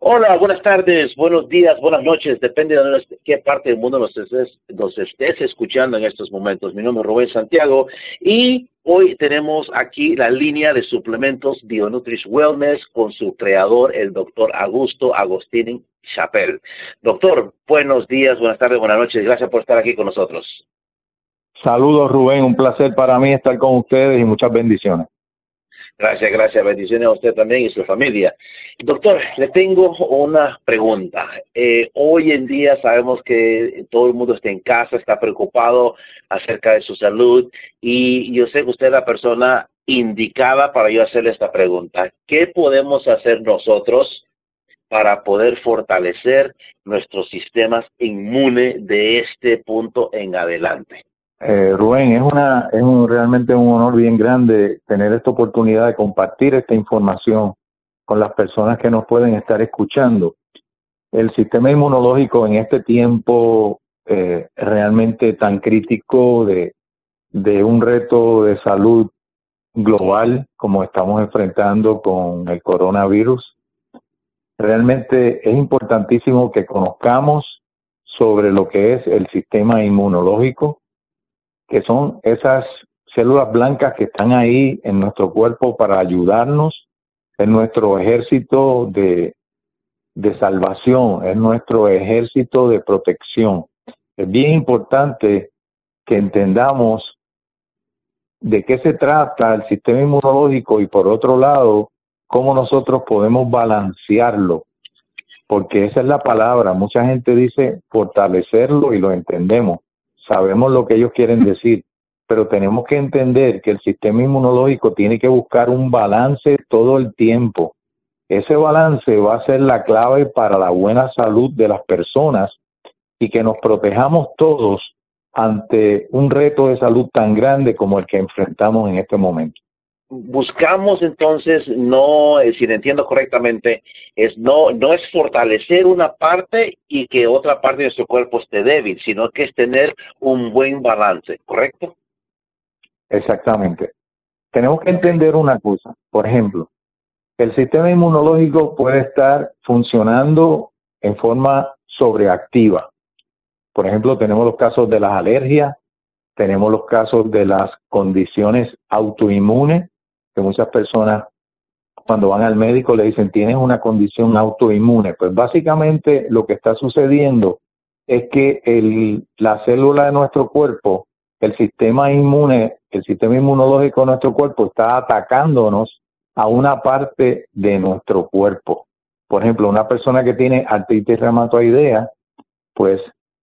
Hola, buenas tardes, buenos días, buenas noches, depende de qué parte del mundo nos estés, nos estés escuchando en estos momentos. Mi nombre es Rubén Santiago y hoy tenemos aquí la línea de suplementos Bionutris Wellness con su creador, el doctor Augusto Agostini Chapel. Doctor, buenos días, buenas tardes, buenas noches, gracias por estar aquí con nosotros. Saludos Rubén, un placer para mí estar con ustedes y muchas bendiciones. Gracias, gracias. Bendiciones a usted también y su familia. Doctor, le tengo una pregunta. Eh, hoy en día sabemos que todo el mundo está en casa, está preocupado acerca de su salud y yo sé que usted es la persona indicada para yo hacerle esta pregunta. ¿Qué podemos hacer nosotros para poder fortalecer nuestros sistemas inmunes de este punto en adelante? Eh, Rubén, es, una, es un, realmente un honor bien grande tener esta oportunidad de compartir esta información con las personas que nos pueden estar escuchando. El sistema inmunológico en este tiempo eh, realmente tan crítico de, de un reto de salud global como estamos enfrentando con el coronavirus, realmente es importantísimo que conozcamos sobre lo que es el sistema inmunológico, que son esas células blancas que están ahí en nuestro cuerpo para ayudarnos, en nuestro ejército de, de salvación, es nuestro ejército de protección. Es bien importante que entendamos de qué se trata el sistema inmunológico y por otro lado, cómo nosotros podemos balancearlo, porque esa es la palabra. Mucha gente dice fortalecerlo y lo entendemos, sabemos lo que ellos quieren decir, pero tenemos que entender que el sistema inmunológico tiene que buscar un balance todo el tiempo. Ese balance va a ser la clave para la buena salud de las personas y que nos protejamos todos ante un reto de salud tan grande como el que enfrentamos en este momento buscamos entonces no, eh, si lo entiendo correctamente, es no, no es fortalecer una parte y que otra parte de nuestro cuerpo esté débil, sino que es tener un buen balance, ¿correcto? Exactamente. Tenemos que entender una cosa, por ejemplo, el sistema inmunológico puede estar funcionando en forma sobreactiva. Por ejemplo, tenemos los casos de las alergias, tenemos los casos de las condiciones autoinmunes, muchas personas cuando van al médico le dicen tienes una condición autoinmune. Pues básicamente lo que está sucediendo es que el, la célula de nuestro cuerpo, el sistema inmune, el sistema inmunológico de nuestro cuerpo está atacándonos a una parte de nuestro cuerpo. Por ejemplo, una persona que tiene artritis reumatoidea, pues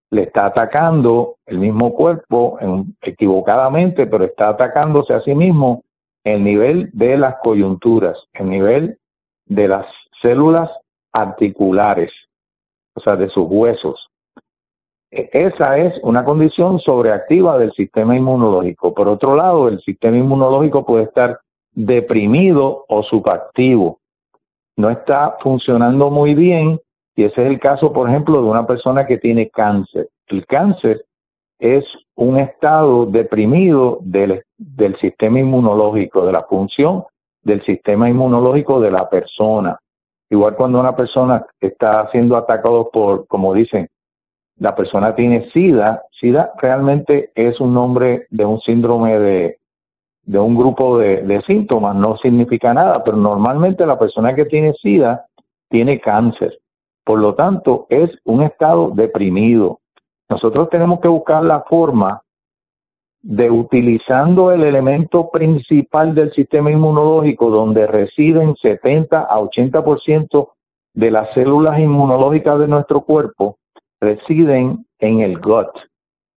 le está atacando el mismo cuerpo equivocadamente, pero está atacándose a sí mismo el nivel de las coyunturas, el nivel de las células articulares, o sea, de sus huesos. E, esa es una condición sobreactiva del sistema inmunológico. Por otro lado, el sistema inmunológico puede estar deprimido o subactivo. No está funcionando muy bien y ese es el caso, por ejemplo, de una persona que tiene cáncer. El cáncer es un estado deprimido del, del sistema inmunológico, de la función del sistema inmunológico de la persona. Igual cuando una persona está siendo atacado por, como dicen, la persona tiene SIDA, SIDA realmente es un nombre de un síndrome de, de un grupo de, de, síntomas, no significa nada, pero normalmente la persona que tiene SIDA tiene cáncer. Por lo tanto, es un estado deprimido. Nosotros tenemos que buscar la forma de utilizando el elemento principal del sistema inmunológico donde residen 70 a 80% de las células inmunológicas de nuestro cuerpo, residen en el gut.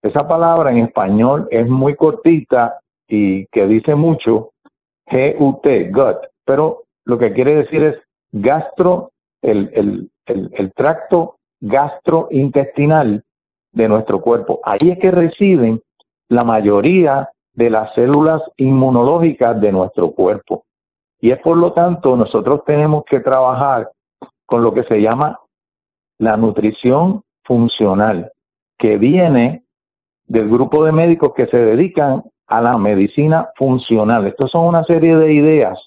Esa palabra en español es muy cortita y que dice mucho, G-U-T, gut, pero lo que quiere decir es gastro, el, el, el, el tracto gastrointestinal de nuestro cuerpo. Ahí es que residen la mayoría de las células inmunológicas de nuestro cuerpo. Y es por lo tanto, nosotros tenemos que trabajar con lo que se llama la nutrición funcional, que viene del grupo de médicos que se dedican a la medicina funcional. Estos son una serie de ideas,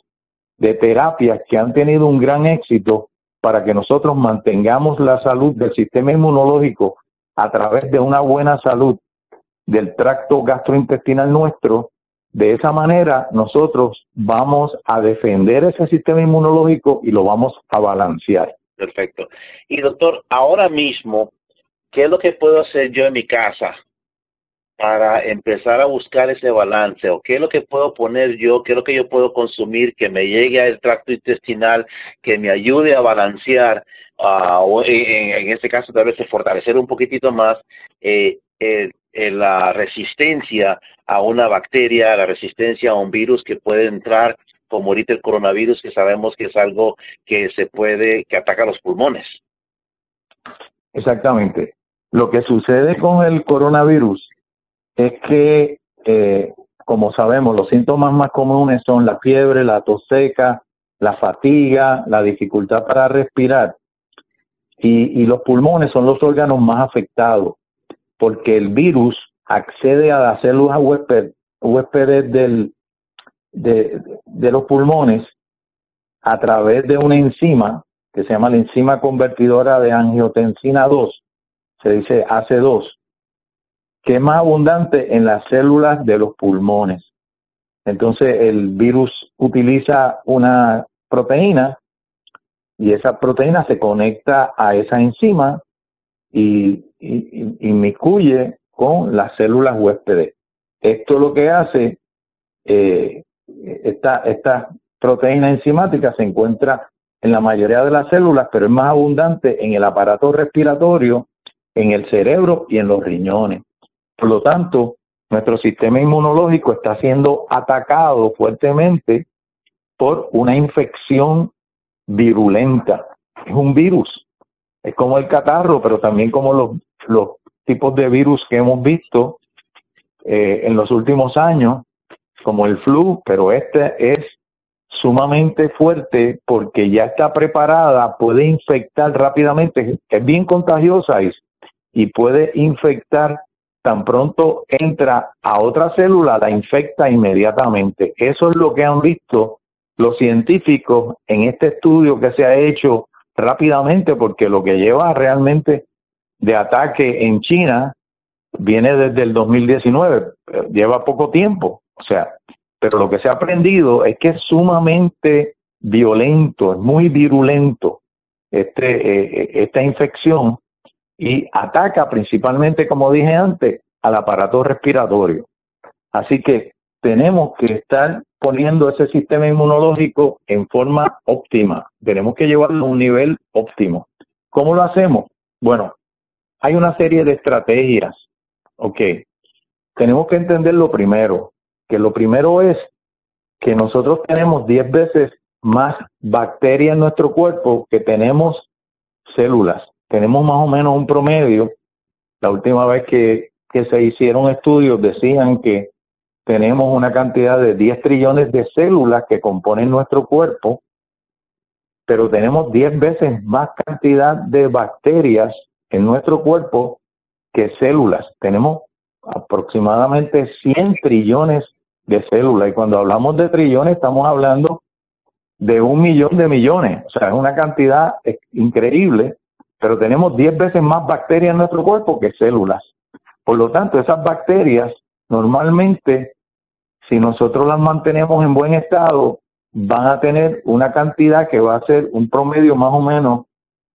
de terapias que han tenido un gran éxito para que nosotros mantengamos la salud del sistema inmunológico a través de una buena salud del tracto gastrointestinal nuestro, de esa manera nosotros vamos a defender ese sistema inmunológico y lo vamos a balancear. Perfecto. Y doctor, ahora mismo, ¿qué es lo que puedo hacer yo en mi casa para empezar a buscar ese balance o qué es lo que puedo poner yo, qué es lo que yo puedo consumir que me llegue al tracto intestinal, que me ayude a balancear uh, o en, este caso tal vez fortalecer un poquitito más eh, la resistencia a una bacteria, la resistencia a un virus que puede entrar como ahorita el coronavirus que sabemos que es algo que se puede, que ataca los pulmones. Exactamente. Lo que sucede con el coronavirus es que, eh, como sabemos, los síntomas más comunes son la fiebre, la tos seca, la fatiga, la dificultad para respirar. Y, los pulmones son los órganos más afectados porque el virus accede a las células huéspedes de, de, los pulmones a través de una enzima que se llama la enzima convertidora de angiotensina 2, se dice AC2, que es más abundante en las células de los pulmones. Entonces el virus utiliza una proteína y esa proteína se conecta a esa enzima y, y, inmiscuye con las células huéspedes. Esto lo que hace, eh, esta, esta proteína enzimática se encuentra en la mayoría de las células, pero es más abundante en el aparato respiratorio, en el cerebro y en los riñones. Por lo tanto, nuestro sistema inmunológico está siendo atacado fuertemente por una infección virulenta. Es un virus. Es como el catarro, pero también como los, tipos de virus que hemos visto eh, en los últimos años, como el flu, pero este es sumamente fuerte porque ya está preparada, puede infectar rápidamente, es bien contagiosa y puede infectar tan pronto entra a otra célula, la infecta inmediatamente. Eso es lo que han visto los científicos en este estudio que se ha hecho rápidamente, porque lo que lleva realmente de ataque en China viene desde el 2019, lleva poco tiempo, o sea, pero lo que se ha aprendido es que es sumamente violento, es muy virulento este, eh, eh, esta infección y ataca principalmente, como dije antes, al aparato respiratorio. Así que tenemos que estar poniendo ese sistema inmunológico en forma óptima. Tenemos que llevarlo a un nivel óptimo. ¿Cómo lo hacemos? Bueno, hay una serie de estrategias. Ok. Tenemos que entender lo primero, que lo primero es que nosotros tenemos 10 veces más bacterias en nuestro cuerpo que tenemos células tenemos más o menos un promedio. La última vez que, se hicieron estudios decían que tenemos una cantidad de 10 trillones de células que componen nuestro cuerpo, pero tenemos 10 veces más cantidad de bacterias en nuestro cuerpo que células. Tenemos aproximadamente 100 trillones de células y cuando hablamos de trillones estamos hablando de un millón de millones, o sea, es una cantidad increíble pero tenemos 10 veces más bacterias en nuestro cuerpo que células. Por lo tanto, esas bacterias normalmente, si nosotros las mantenemos en buen estado, van a tener una cantidad que va a ser un promedio más o menos,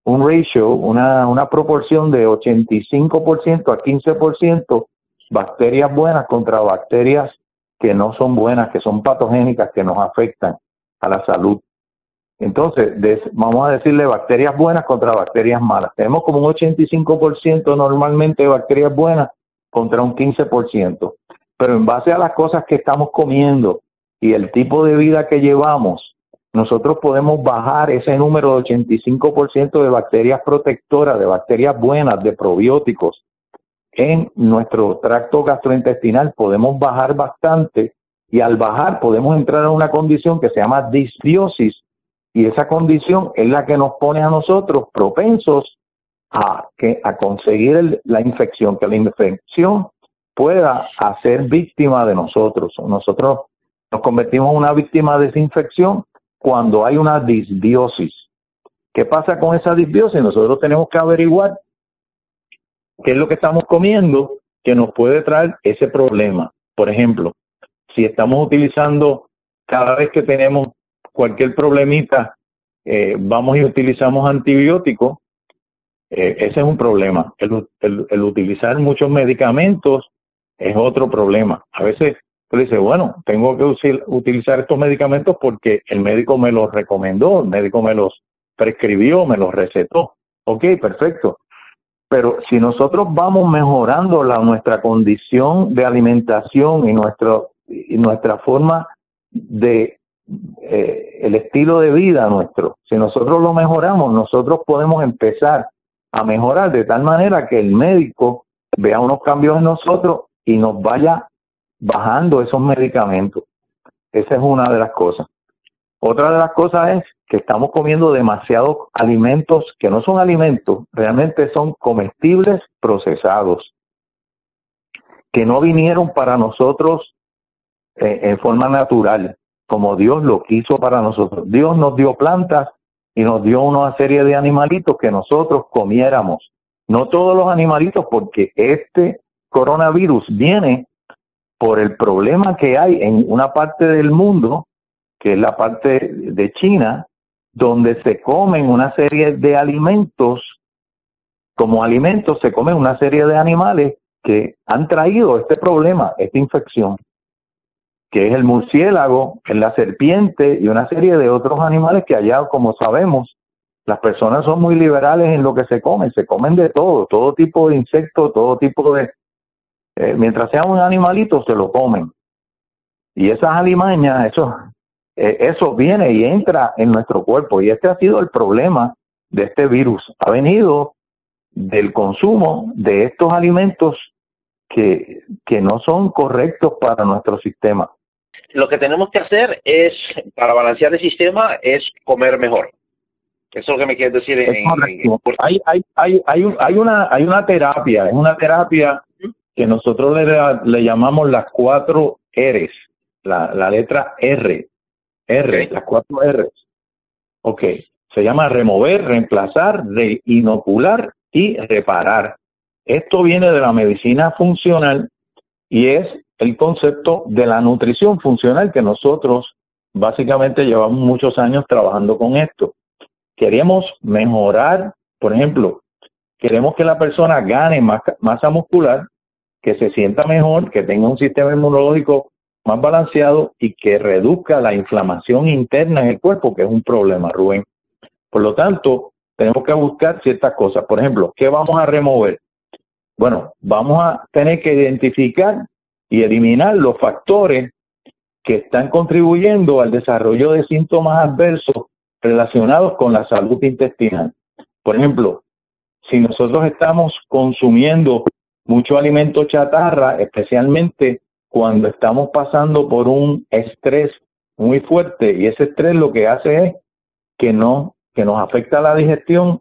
un ratio, una, una proporción de 85% a 15% bacterias buenas contra bacterias que no son buenas, que son patogénicas, que nos afectan a la salud. Entonces, vamos a decirle bacterias buenas contra bacterias malas. Tenemos como un 85% normalmente de bacterias buenas contra un 15%. Pero en base a las cosas que estamos comiendo y el tipo de vida que llevamos, nosotros podemos bajar ese número de 85% de bacterias protectoras, de bacterias buenas, de probióticos en nuestro tracto gastrointestinal. Podemos bajar bastante y al bajar podemos entrar a una condición que se llama disbiosis, y esa condición es la que nos pone a nosotros propensos a, que, a conseguir la infección, que la infección pueda hacer víctima de nosotros. Nosotros nos convertimos en una víctima de esa infección cuando hay una disbiosis. ¿Qué pasa con esa disbiosis? Nosotros tenemos que averiguar qué es lo que estamos comiendo que nos puede traer ese problema. Por ejemplo, si estamos utilizando cada vez que tenemos cualquier problemita, eh, vamos y utilizamos antibióticos, eh, ese es un problema. El, utilizar muchos medicamentos es otro problema. A veces tú dices, bueno, tengo que utilizar estos medicamentos porque el médico me los recomendó, el médico me los prescribió, me los recetó. Ok, perfecto. Pero si nosotros vamos mejorando la, nuestra condición de alimentación y, nuestro, y nuestra forma de eh, el estilo de vida nuestro, si nosotros lo mejoramos, nosotros podemos empezar a mejorar de tal manera que el médico vea unos cambios en nosotros y nos vaya bajando esos medicamentos. Esa es una de las cosas. Otra de las cosas es que estamos comiendo demasiados alimentos que no son alimentos, realmente son comestibles procesados, que no vinieron para nosotros eh, en forma natural, como Dios lo quiso para nosotros. Dios nos dio plantas y nos dio una serie de animalitos que nosotros comiéramos. No todos los animalitos, porque este coronavirus viene por el problema que hay en una parte del mundo, que es la parte de China, donde se comen una serie de alimentos, como alimentos se comen una serie de animales que han traído este problema, esta infección que es el murciélago, es la serpiente y una serie de otros animales que allá, como sabemos, las personas son muy liberales en lo que se comen, se comen de todo, todo tipo de insectos, todo tipo de... Eh, mientras sea un animalito, se lo comen. Y esas alimañas, eso, eh, eso viene y entra en nuestro cuerpo. Y este ha sido el problema de este virus. Ha venido del consumo de estos alimentos que, que no son correctos para nuestro sistema lo que tenemos que hacer es, para balancear el sistema, es comer mejor. Eso es lo que me quieres decir. En, hay, hay, hay, hay, hay, una, hay una terapia, es una terapia que nosotros le, le llamamos las cuatro R's, la, la letra R, R, las cuatro R's. Ok, se llama remover, reemplazar, reinocular y reparar. Esto viene de la medicina funcional y es el concepto de la nutrición funcional que nosotros básicamente llevamos muchos años trabajando con esto. Queremos mejorar, por ejemplo, queremos que la persona gane masa muscular, que se sienta mejor, que tenga un sistema inmunológico más balanceado y que reduzca la inflamación interna en el cuerpo, que es un problema, Rubén. Por lo tanto, tenemos que buscar ciertas cosas. Por ejemplo, ¿qué vamos a remover? Bueno, vamos a tener que identificar y eliminar los factores que están contribuyendo al desarrollo de síntomas adversos relacionados con la salud intestinal. Por ejemplo, si nosotros estamos consumiendo mucho alimento chatarra, especialmente cuando estamos pasando por un estrés muy fuerte y ese estrés lo que hace es que no que nos afecta la digestión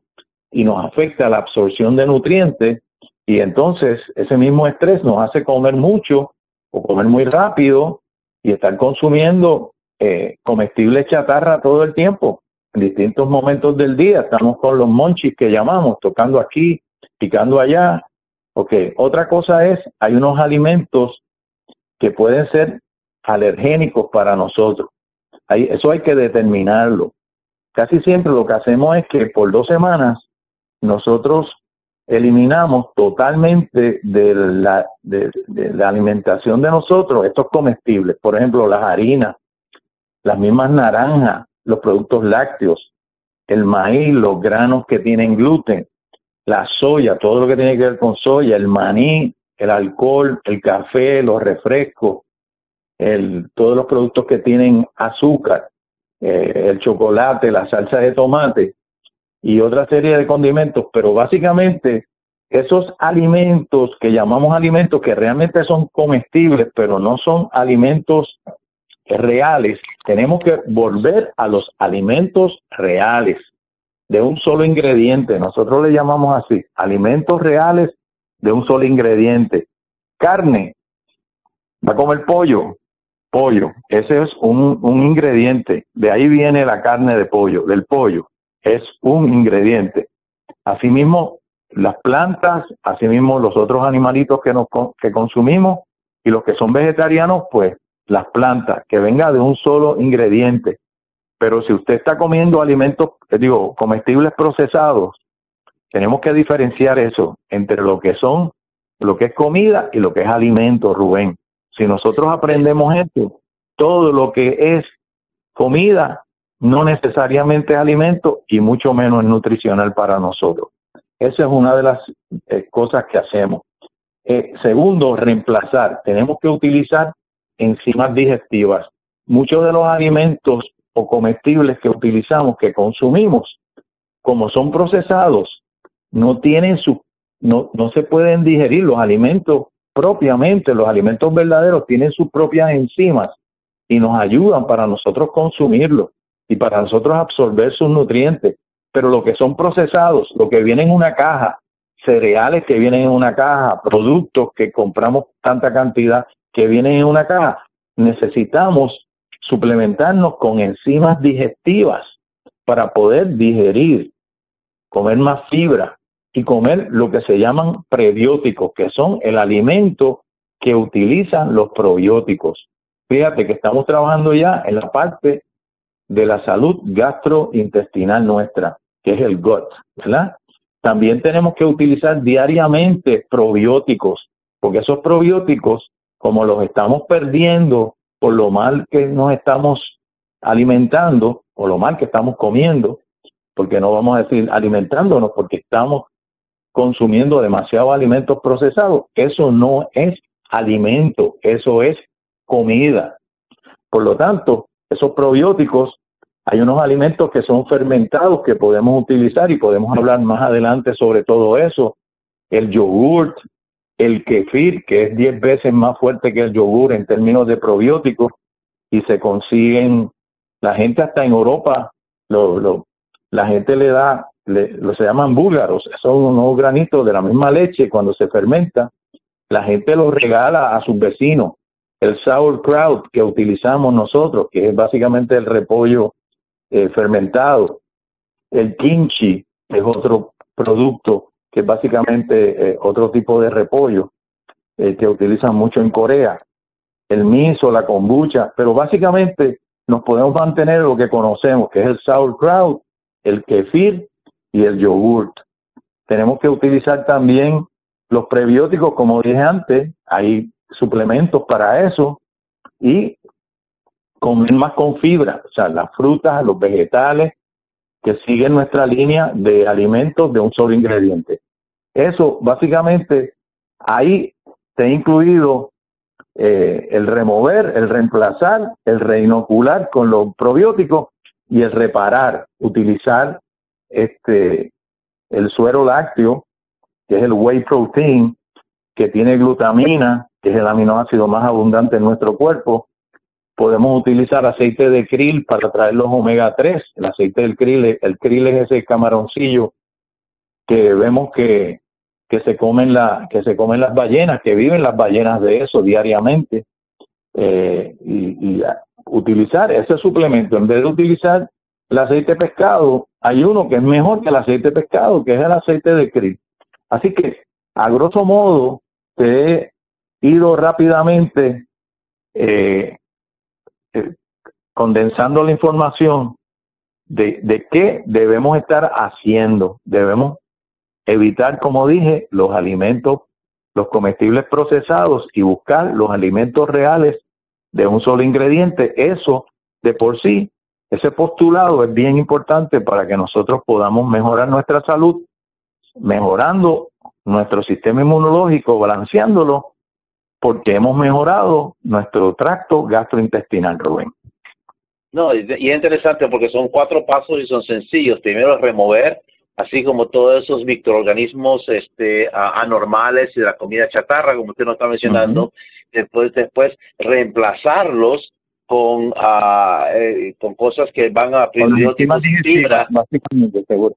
y nos afecta la absorción de nutrientes y entonces ese mismo estrés nos hace comer mucho o comer muy rápido y estar consumiendo eh, comestibles chatarra todo el tiempo. En distintos momentos del día estamos con los monchis que llamamos, tocando aquí, picando allá. Ok, otra cosa es, hay unos alimentos que pueden ser alergénicos para nosotros. eso hay que determinarlo. Casi siempre lo que hacemos es que por dos semanas nosotros eliminamos totalmente de la, de, la alimentación de nosotros estos comestibles, por ejemplo, las harinas, las mismas naranjas, los productos lácteos, el maíz, los granos que tienen gluten, la soya, todo lo que tiene que ver con soya, el maní, el alcohol, el café, los refrescos, el, todos los productos que tienen azúcar, eh, el chocolate, la salsa de tomate, y otra serie de condimentos, pero básicamente esos alimentos que llamamos alimentos que realmente son comestibles, pero no son alimentos reales, tenemos que volver a los alimentos reales de un solo ingrediente. Nosotros le llamamos así, alimentos reales de un solo ingrediente. Carne, va a comer pollo, pollo, ese es un, un ingrediente, de ahí viene la carne de pollo, del pollo es un ingrediente. Asimismo, las plantas, asimismo los otros animalitos que, nos, que consumimos y los que son vegetarianos, pues las plantas, que venga de un solo ingrediente. Pero si usted está comiendo alimentos, eh, digo, comestibles procesados, tenemos que diferenciar eso entre lo que son, lo que es comida y lo que es alimento, Rubén. Si nosotros aprendemos esto, todo lo que es comida no necesariamente es alimento y mucho menos es nutricional para nosotros. Esa es una de las eh, cosas que hacemos. Eh, segundo, reemplazar. Tenemos que utilizar enzimas digestivas. Muchos de los alimentos o comestibles que utilizamos, que consumimos, como son procesados, no tienen su, no, no se pueden digerir los alimentos propiamente, los alimentos verdaderos tienen sus propias enzimas y nos ayudan para nosotros consumirlos y para nosotros absorber sus nutrientes. Pero lo que son procesados, lo que viene en una caja, cereales que vienen en una caja, productos que compramos tanta cantidad que vienen en una caja, necesitamos suplementarnos con enzimas digestivas para poder digerir, comer más fibra y comer lo que se llaman prebióticos, que son el alimento que utilizan los probióticos. Fíjate que estamos trabajando ya en la parte de la salud gastrointestinal nuestra, que es el gut, ¿verdad? También tenemos que utilizar diariamente probióticos, porque esos probióticos, como los estamos perdiendo por lo mal que nos estamos alimentando o lo mal que estamos comiendo, porque no vamos a decir alimentándonos, porque estamos consumiendo demasiados alimentos procesados. Eso no es alimento, eso es comida. Por lo tanto, esos probióticos, hay unos alimentos que son fermentados que podemos utilizar y podemos hablar más adelante sobre todo eso. El yogurt, el kefir, que es 10 veces más fuerte que el yogur en términos de probióticos, y se consiguen, la gente hasta en Europa, lo, la gente le da, lo se llaman búlgaros, son unos granitos de la misma leche cuando se fermenta, la gente los regala a sus vecinos. El sauerkraut que utilizamos nosotros, que es básicamente el repollo eh, fermentado, el kimchi, es otro producto que es básicamente eh, otro tipo de repollo eh, que utilizan mucho en Corea, el miso, la kombucha, pero básicamente nos podemos mantener lo que conocemos, que es el sauerkraut, el kefir y el yogurt. Tenemos que utilizar también los prebióticos, como dije antes, hay suplementos para eso y comer más con fibra, o sea, las frutas, los vegetales, que siguen nuestra línea de alimentos de un solo ingrediente. Eso, básicamente, ahí se ha incluido eh, el remover, el reemplazar, el reinocular con los probióticos y el reparar, utilizar este el suero lácteo, que es el whey protein, que tiene glutamina, que es el aminoácido más abundante en nuestro cuerpo, Podemos utilizar aceite de krill para traer los omega 3. El aceite del krill, el krill es ese camaroncillo que vemos que, que se comen la, que se comen las ballenas, que viven las ballenas de eso diariamente. Eh, y, y utilizar ese suplemento, en vez de utilizar el aceite de pescado, hay uno que es mejor que el aceite de pescado, que es el aceite de krill. Así que, a grosso modo, te he ido rápidamente eh, eh, condensando la información de, de qué debemos estar haciendo. Debemos evitar, como dije, los alimentos, los comestibles procesados y buscar los alimentos reales de un solo ingrediente. Eso de por sí, ese postulado es bien importante para que nosotros podamos mejorar nuestra salud, mejorando nuestro sistema inmunológico, balanceándolo porque hemos mejorado nuestro tracto gastrointestinal, Rubén. No, y es interesante porque son cuatro pasos y son sencillos. Primero, remover, así como todos esos microorganismos este, anormales y de la comida chatarra, como usted nos está mencionando. Después, después reemplazarlos con, uh, eh, con cosas que van a fibra. Básicamente, seguro.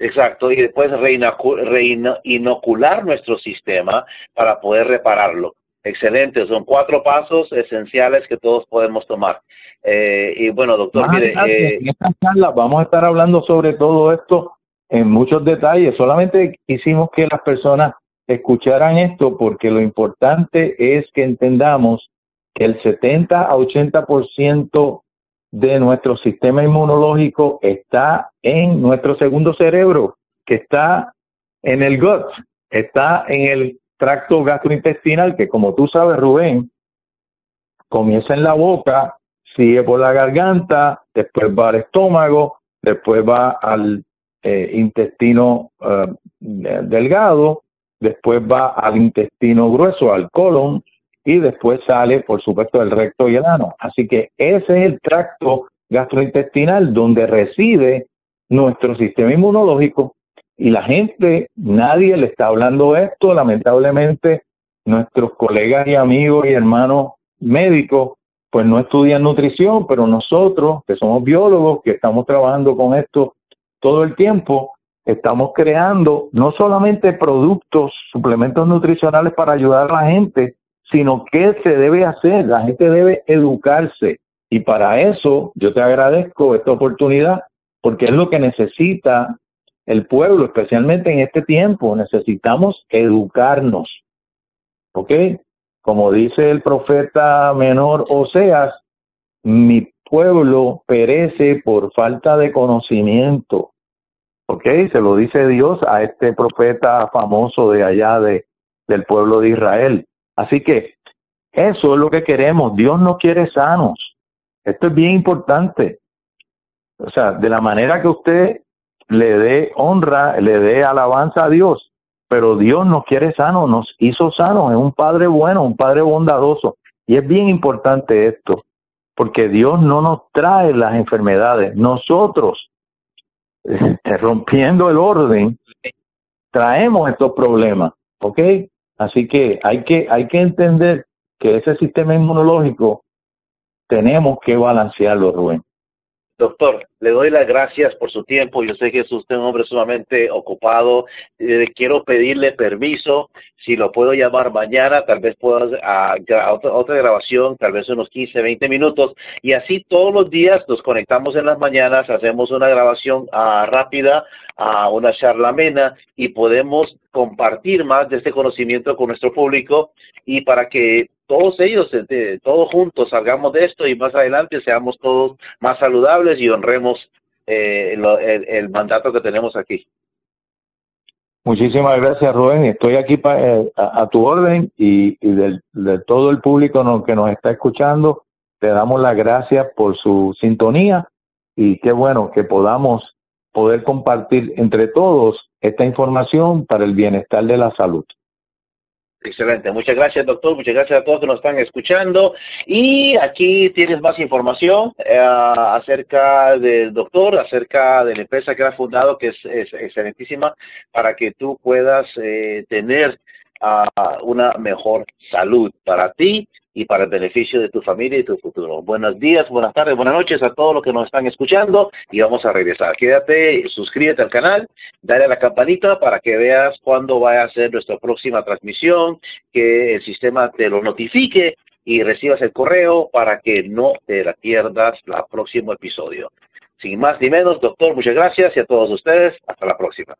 Exacto, y después reinocular nuestro sistema para poder repararlo. Excelente, son cuatro pasos esenciales que todos podemos tomar. Eh, y bueno, doctor, mire, eh, en esta charla vamos a estar hablando sobre todo esto en muchos detalles. Solamente quisimos que las personas escucharan esto porque lo importante es que entendamos que el 70 a 80% de nuestro sistema inmunológico está en nuestro segundo cerebro, que está en el gut, está en el tracto gastrointestinal, que como tú sabes, Rubén, comienza en la boca, sigue por la garganta, después va al estómago, después va al eh, intestino eh, delgado, después va al intestino grueso, al colon, y después sale, por supuesto, el recto y el ano. Así que ese es el tracto gastrointestinal donde reside nuestro sistema inmunológico y la gente, nadie le está hablando esto, lamentablemente nuestros colegas y amigos y hermanos médicos pues no estudian nutrición, pero nosotros que somos biólogos, que estamos trabajando con esto todo el tiempo, estamos creando no solamente productos, suplementos nutricionales para ayudar a la gente, sino qué se debe hacer. La gente debe educarse. Y para eso yo te agradezco esta oportunidad, porque es lo que necesita el pueblo, especialmente en este tiempo. Necesitamos educarnos. ¿Ok? Como dice el profeta menor Oseas, mi pueblo perece por falta de conocimiento. ¿Ok? Se lo dice Dios a este profeta famoso de allá de, del pueblo de Israel. Así que eso es lo que queremos. Dios nos quiere sanos. Esto es bien importante. O sea, de la manera que usted le dé honra, le dé alabanza a Dios, pero Dios nos quiere sanos, nos hizo sanos, es un Padre bueno, un Padre bondadoso. Y es bien importante esto, porque Dios no nos trae las enfermedades. Nosotros, rompiendo el orden, traemos estos problemas, ¿ok? Así que hay que, hay que entender que ese sistema inmunológico tenemos que balancearlo, Rubén. Doctor, le doy las gracias por su tiempo. Yo sé que es usted un hombre sumamente ocupado. Eh, quiero pedirle permiso, si lo puedo llamar mañana, tal vez pueda a, otra, grabación, tal vez unos 15, 20 minutos. Y así todos los días nos conectamos en las mañanas, hacemos una grabación uh, rápida, a uh, una charla amena y podemos compartir más de este conocimiento con nuestro público y para que todos ellos, todos juntos salgamos de esto y más adelante seamos todos más saludables y honremos eh, el, mandato que tenemos aquí. Muchísimas gracias, Rubén. Estoy aquí eh, a, tu orden y, de todo el público que nos está escuchando, te damos las gracias por su sintonía y qué bueno que podamos poder compartir entre todos esta información para el bienestar de la salud. Excelente, muchas gracias doctor, muchas gracias a todos que nos están escuchando. Y aquí tienes más información eh, acerca del doctor, acerca de la empresa que ha fundado que es, excelentísima para que tú puedas eh, tener uh, una mejor salud para ti y para el beneficio de tu familia y tu futuro. Buenos días, buenas tardes, buenas noches a todos los que nos están escuchando y vamos a regresar. Quédate, suscríbete al canal, dale a la campanita para que veas cuándo va a ser nuestra próxima transmisión, que el sistema te lo notifique y recibas el correo para que no te la pierdas el próximo episodio. Sin más ni menos, doctor, muchas gracias y a todos ustedes, hasta la próxima.